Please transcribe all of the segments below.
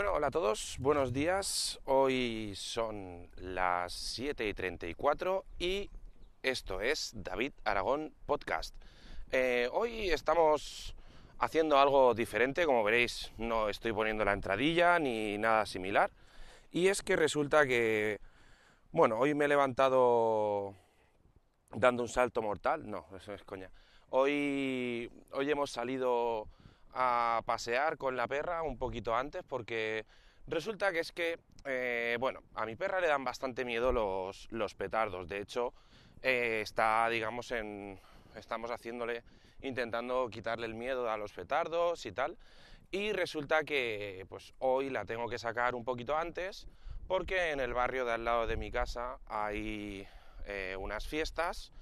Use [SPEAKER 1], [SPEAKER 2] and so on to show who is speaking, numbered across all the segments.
[SPEAKER 1] Bueno, hola a todos, buenos días. Hoy son las 7 y 34 y esto es David Aragón Podcast. Eh, hoy estamos haciendo algo diferente, como veréis, no estoy poniendo la entradilla ni nada similar. Y es que resulta que, bueno, hoy me he levantado dando un salto mortal. No, eso es coña. Hoy, hoy hemos salido a pasear con la perra un poquito antes porque resulta que es que, eh, bueno, a mi perra le dan bastante miedo los, los petardos. De hecho, eh, está, digamos, en... Estamos haciéndole, intentando quitarle el miedo a los petardos y tal. Y resulta que, pues hoy la tengo que sacar un poquito antes porque en el barrio de al lado de mi casa hay eh, unas fiestas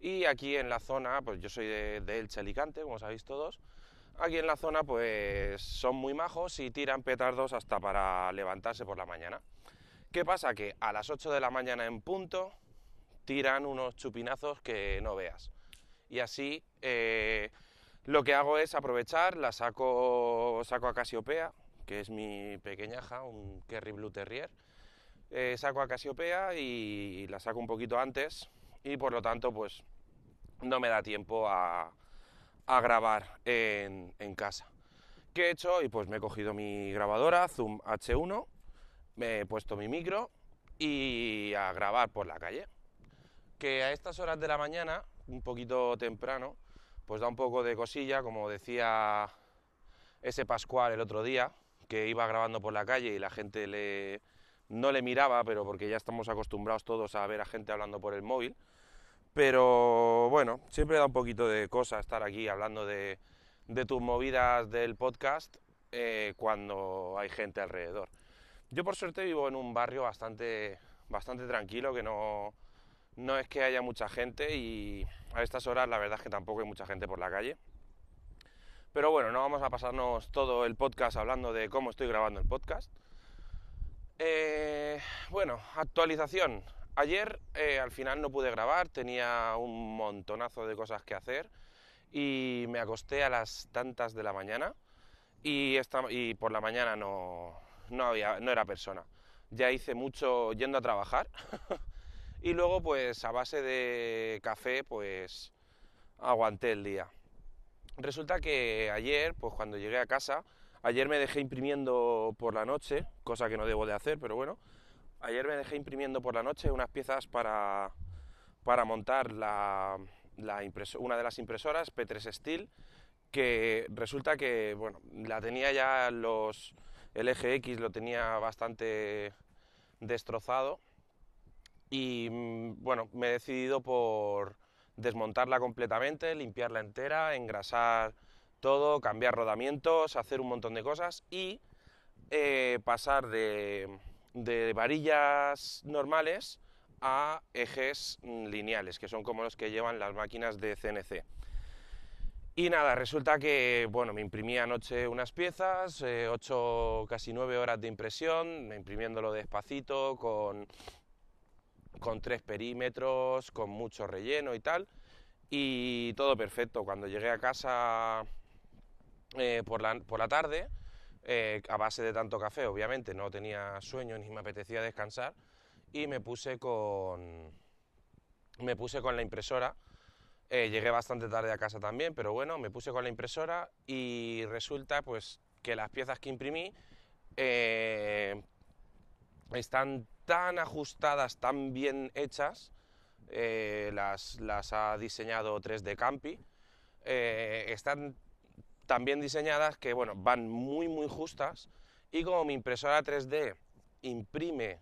[SPEAKER 1] y aquí en la zona, pues yo soy de, de Elche Alicante, como sabéis todos, aquí en la zona pues son muy majos y tiran petardos hasta para levantarse por la mañana. ¿Qué pasa? Que a las 8 de la mañana en punto tiran unos chupinazos que no veas. Y así eh, lo que hago es aprovechar, la saco, saco a Casiopea, que es mi pequeñaja, un Kerry Blue Terrier. Eh, saco a Casiopea y la saco un poquito antes y por lo tanto pues no me da tiempo a, a grabar en, casa. ¿Qué he hecho? Y pues me he cogido mi grabadora Zoom H1, me he puesto mi micro y a grabar por la calle. Que a estas horas de la mañana, un poquito temprano, pues da un poco de cosilla, como decía ese Pascual el otro día, que iba grabando por la calle y la gente le, no le miraba, pero porque ya estamos acostumbrados todos a ver a gente hablando por el móvil pero bueno, siempre da un poquito de cosa estar aquí hablando de, tus movidas del podcast eh, cuando hay gente alrededor. Yo por suerte vivo en un barrio bastante, bastante tranquilo, que no, no es que haya mucha gente y a estas horas la verdad es que tampoco hay mucha gente por la calle. Pero bueno, no vamos a pasarnos todo el podcast hablando de cómo estoy grabando el podcast. Eh, bueno, actualización. Ayer eh, al final no pude grabar, tenía un montonazo de cosas que hacer y me acosté a las tantas de la mañana y, esta, y por la mañana no, no, había, no era persona. Ya hice mucho yendo a trabajar y luego pues a base de café pues aguanté el día. Resulta que ayer, pues cuando llegué a casa, ayer me dejé imprimiendo por la noche, cosa que no debo de hacer, pero bueno, Ayer me dejé imprimiendo por la noche unas piezas para, para montar la, una de las impresoras P3 Steel, que resulta que, bueno, la tenía ya los... El eje X lo tenía bastante destrozado y, mm, bueno, me he decidido por desmontarla completamente, limpiarla entera, engrasar todo, cambiar rodamientos, hacer un montón de cosas y eh, pasar de de varillas normales a ejes lineales, que son como los que llevan las máquinas de CNC. Y nada, resulta que, bueno, me imprimí anoche unas piezas, eh, ocho, casi nueve horas de impresión, imprimiéndolo despacito, con, con tres perímetros, con mucho relleno y tal, y todo perfecto. Cuando llegué a casa eh, por, la, por la tarde, eh, a base de tanto café, obviamente, no tenía sueño ni me apetecía descansar, y me puse con, me puse con la impresora. Eh, llegué bastante tarde a casa también, pero bueno, me puse con la impresora y resulta pues que las piezas que imprimí eh, están tan ajustadas, tan bien hechas, las, las, ha diseñado 3D Campi, están también diseñadas que bueno, van muy muy justas. Y como mi impresora 3D imprime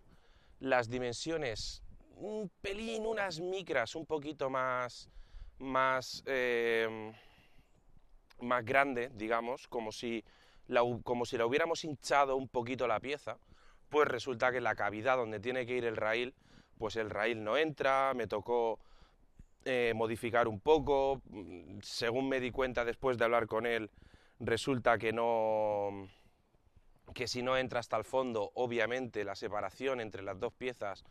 [SPEAKER 1] las dimensiones un pelín, unas micras un poquito más, más, eh, más grande, digamos, como si, la, como si la hubiéramos hinchado un poquito la pieza, pues resulta que la cavidad donde tiene que ir el raíl, pues el raíl no entra, me tocó eh, modificar un poco. Según me di cuenta después de hablar con él, resulta que no que si no entra hasta el fondo, obviamente la separación entre las dos piezas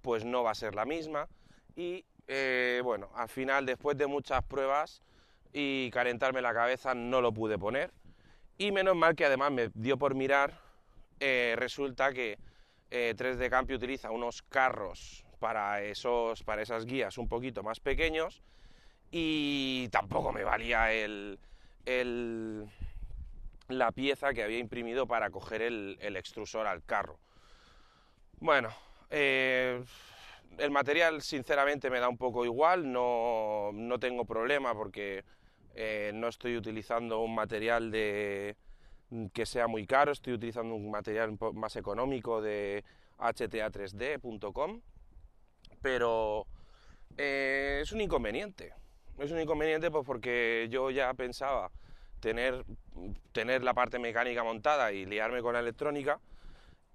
[SPEAKER 1] pues no va a ser la misma. Y eh, bueno, al final, después de muchas pruebas y calentarme la cabeza, no lo pude poner. Y menos mal que además me dio por mirar eh, resulta que 3D Campi utiliza unos carros para, esos, para esas guías un poquito más pequeños y tampoco me valía el, la pieza que había imprimido para coger el, extrusor al carro. Bueno, eh, el material sinceramente me da un poco igual, no, tengo problema porque eh, no estoy utilizando un material de, que sea muy caro, estoy utilizando un material más económico de hta3d.com, pero eh, es un inconveniente. Es un inconveniente pues porque yo ya pensaba tener, tener la parte mecánica montada y liarme con la electrónica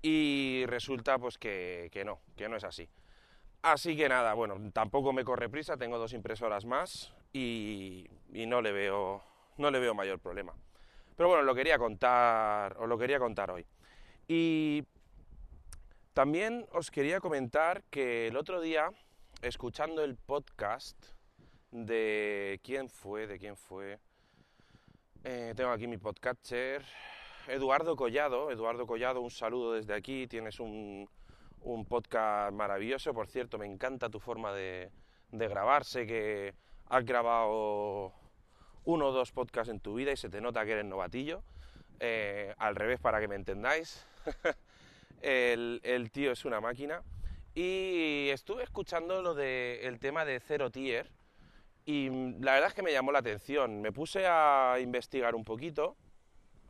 [SPEAKER 1] y resulta pues que, no, que no es así. Así que nada, bueno, tampoco me corre prisa, tengo dos impresoras más y, no, le veo, no le veo mayor problema. Pero bueno, lo quería contar, os lo quería contar hoy. Y también os quería comentar que el otro día, escuchando el podcast de quién fue, de quién fue, eh, tengo aquí mi podcaster, Eduardo Collado. Eduardo Collado, un saludo desde aquí. Tienes un, podcast maravilloso. Por cierto, me encanta tu forma de, de grabar. Sé que has grabado uno o dos podcasts en tu vida y se te nota que eres novatillo. Eh, al revés, para que me entendáis. el, tío es una máquina. Y estuve escuchando lo del tema de Zero Tier y la verdad es que me llamó la atención. Me puse a investigar un poquito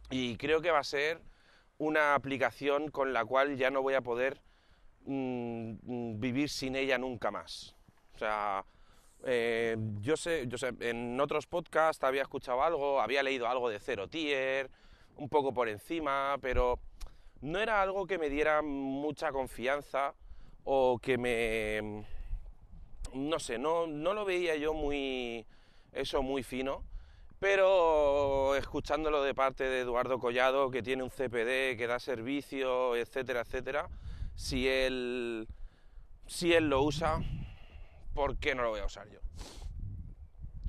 [SPEAKER 1] y creo que va a ser una aplicación con la cual ya no voy a poder mm, vivir sin ella nunca más. O sea, eh, yo, sé, yo sé, en otros podcasts había escuchado algo, había leído algo de Zero Tier, un poco por encima, pero no era algo que me diera mucha confianza o que me no sé, no, no lo veía yo muy, eso muy fino, pero escuchándolo de parte de Eduardo Collado, que tiene un CPD, que da servicio, etcétera, etcétera, si él, si él lo usa, ¿por qué no lo voy a usar yo?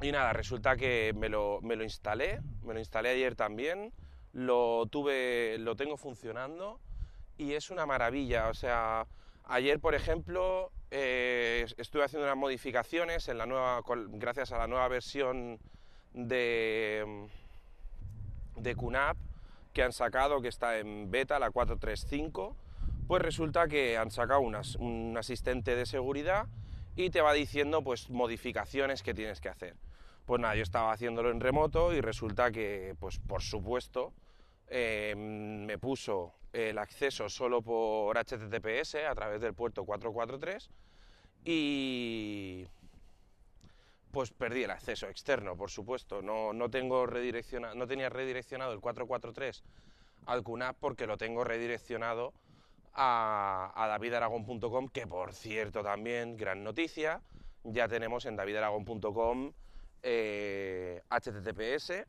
[SPEAKER 1] Y nada, resulta que me lo, me lo instalé, me lo instalé ayer también, lo tuve, lo tengo funcionando y es una maravilla, o sea, ayer por ejemplo eh, estuve haciendo unas modificaciones en la nueva, gracias a la nueva versión de, de QNAP que han sacado, que está en beta, la 435, pues resulta que han sacado un asistente de seguridad y te va diciendo pues modificaciones que tienes que hacer. Pues nada, yo estaba haciéndolo en remoto y resulta que, pues por supuesto, eh, me puso el acceso solo por HTTPS a través del puerto 443 y pues perdí el acceso externo, por supuesto. No, no, tengo no tenía redireccionado el 443 al QNAP porque lo tengo redireccionado a, a davidaragón.com, que por cierto también, gran noticia, ya tenemos en davidaragón.com eh, HTTPS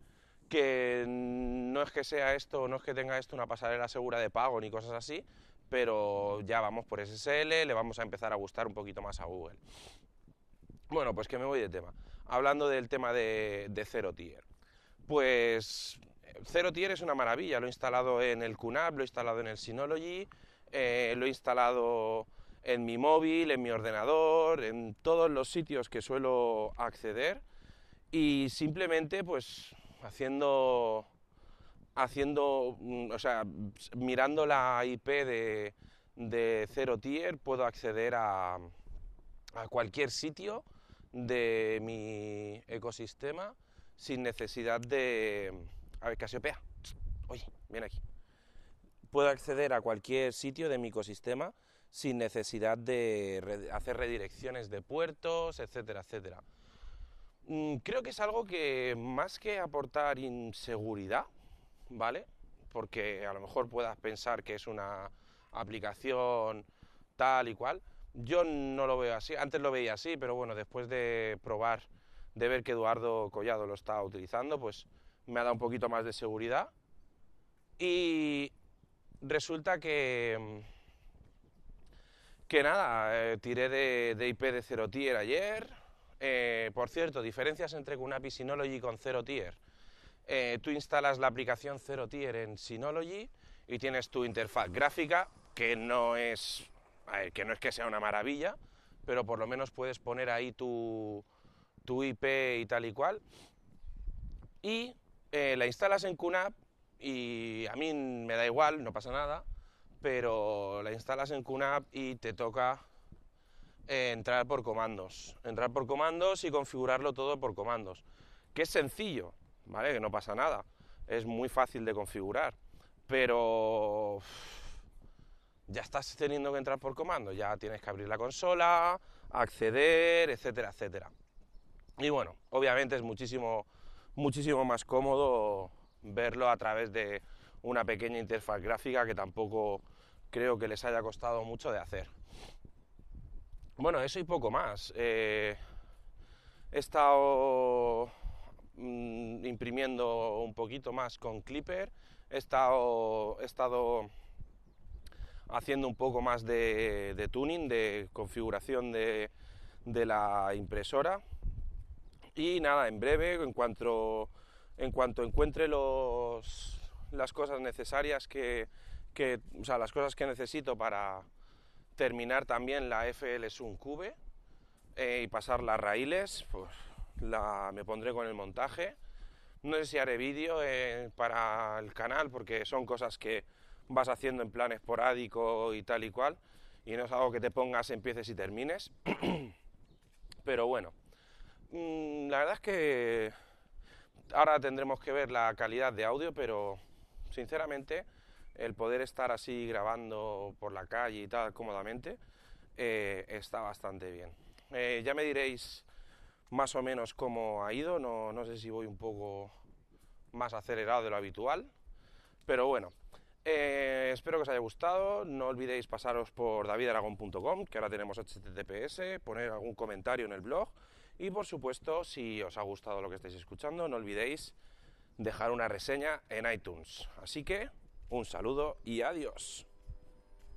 [SPEAKER 1] que no es que sea esto, no es que tenga esto una pasarela segura de pago ni cosas así, pero ya vamos por SSL, le vamos a empezar a gustar un poquito más a Google. Bueno, pues que me voy de tema. Hablando del tema de, de Zero Tier. Pues Zero Tier es una maravilla, lo he instalado en el QNAP, lo he instalado en el Synology, eh, lo he instalado en mi móvil, en mi ordenador, en todos los sitios que suelo acceder y simplemente pues haciendo, haciendo, mm, o sea, mirando la IP de, de Zero Tier puedo acceder a, a cualquier sitio de mi ecosistema sin necesidad de... A ver, Casiopea, oye, ven aquí. Puedo acceder a cualquier sitio de mi ecosistema sin necesidad de hacer redirecciones de puertos, etcétera, etcétera. Mm, creo que es algo que más que aportar inseguridad, ¿vale? Porque a lo mejor puedas pensar que es una aplicación tal y cual. Yo no lo veo así, antes lo veía así, pero bueno, después de probar, de ver que Eduardo Collado lo está utilizando, pues me ha dado un poquito más de seguridad. Y resulta que, que nada, eh, tiré de, IP de Zero Tier ayer, eh, por cierto, diferencias entre QNAP y Synology con Zero Tier. Eh, tú instalas la aplicación Zero Tier en Synology y tienes tu interfaz gráfica, que no es, que no es que sea una maravilla, pero por lo menos puedes poner ahí tu, tu IP y tal y cual. Y eh, la instalas en QNAP y a mí me da igual, no pasa nada, pero la instalas en QNAP y te toca eh, entrar por comandos. Entrar por comandos y configurarlo todo por comandos. Que es sencillo, ¿vale? Que no pasa nada. Es muy fácil de configurar. Pero ya estás teniendo que entrar por comandos. Ya tienes que abrir la consola, acceder, etcétera, etcétera. Y bueno, obviamente es muchísimo, muchísimo más cómodo verlo a través de una pequeña interfaz gráfica que tampoco creo que les haya costado mucho de hacer. Bueno, eso y poco más. Eh, he estado mm, imprimiendo un poquito más con Clipper, he estado, he estado haciendo un poco más de, tuning, de configuración de, la impresora. Y nada, en breve, en cuanto, en cuanto encuentre los, las cosas necesarias que, que, o sea, las cosas que necesito para, terminar también la FL Sun Cube eh, y pasar las raíles, pues la, me pondré con el montaje. No sé si haré vídeo eh, para el canal porque son cosas que vas haciendo en plan esporádico y tal y cual y no es algo que te pongas, empieces y termines. Pero bueno, mm, la verdad es que ahora tendremos que ver la calidad de audio, pero sinceramente el poder estar así grabando por la calle y tal cómodamente eh, está bastante bien. Eh, ya me diréis más o menos cómo ha ido, no, no, sé si voy un poco más acelerado de lo habitual, pero bueno, eh, espero que os haya gustado, no olvidéis pasaros por davidaragón.com, que ahora tenemos HTTPS, poner algún comentario en el blog y por supuesto, si os ha gustado lo que estáis escuchando, no olvidéis dejar una reseña en iTunes. Así que un saludo y adiós.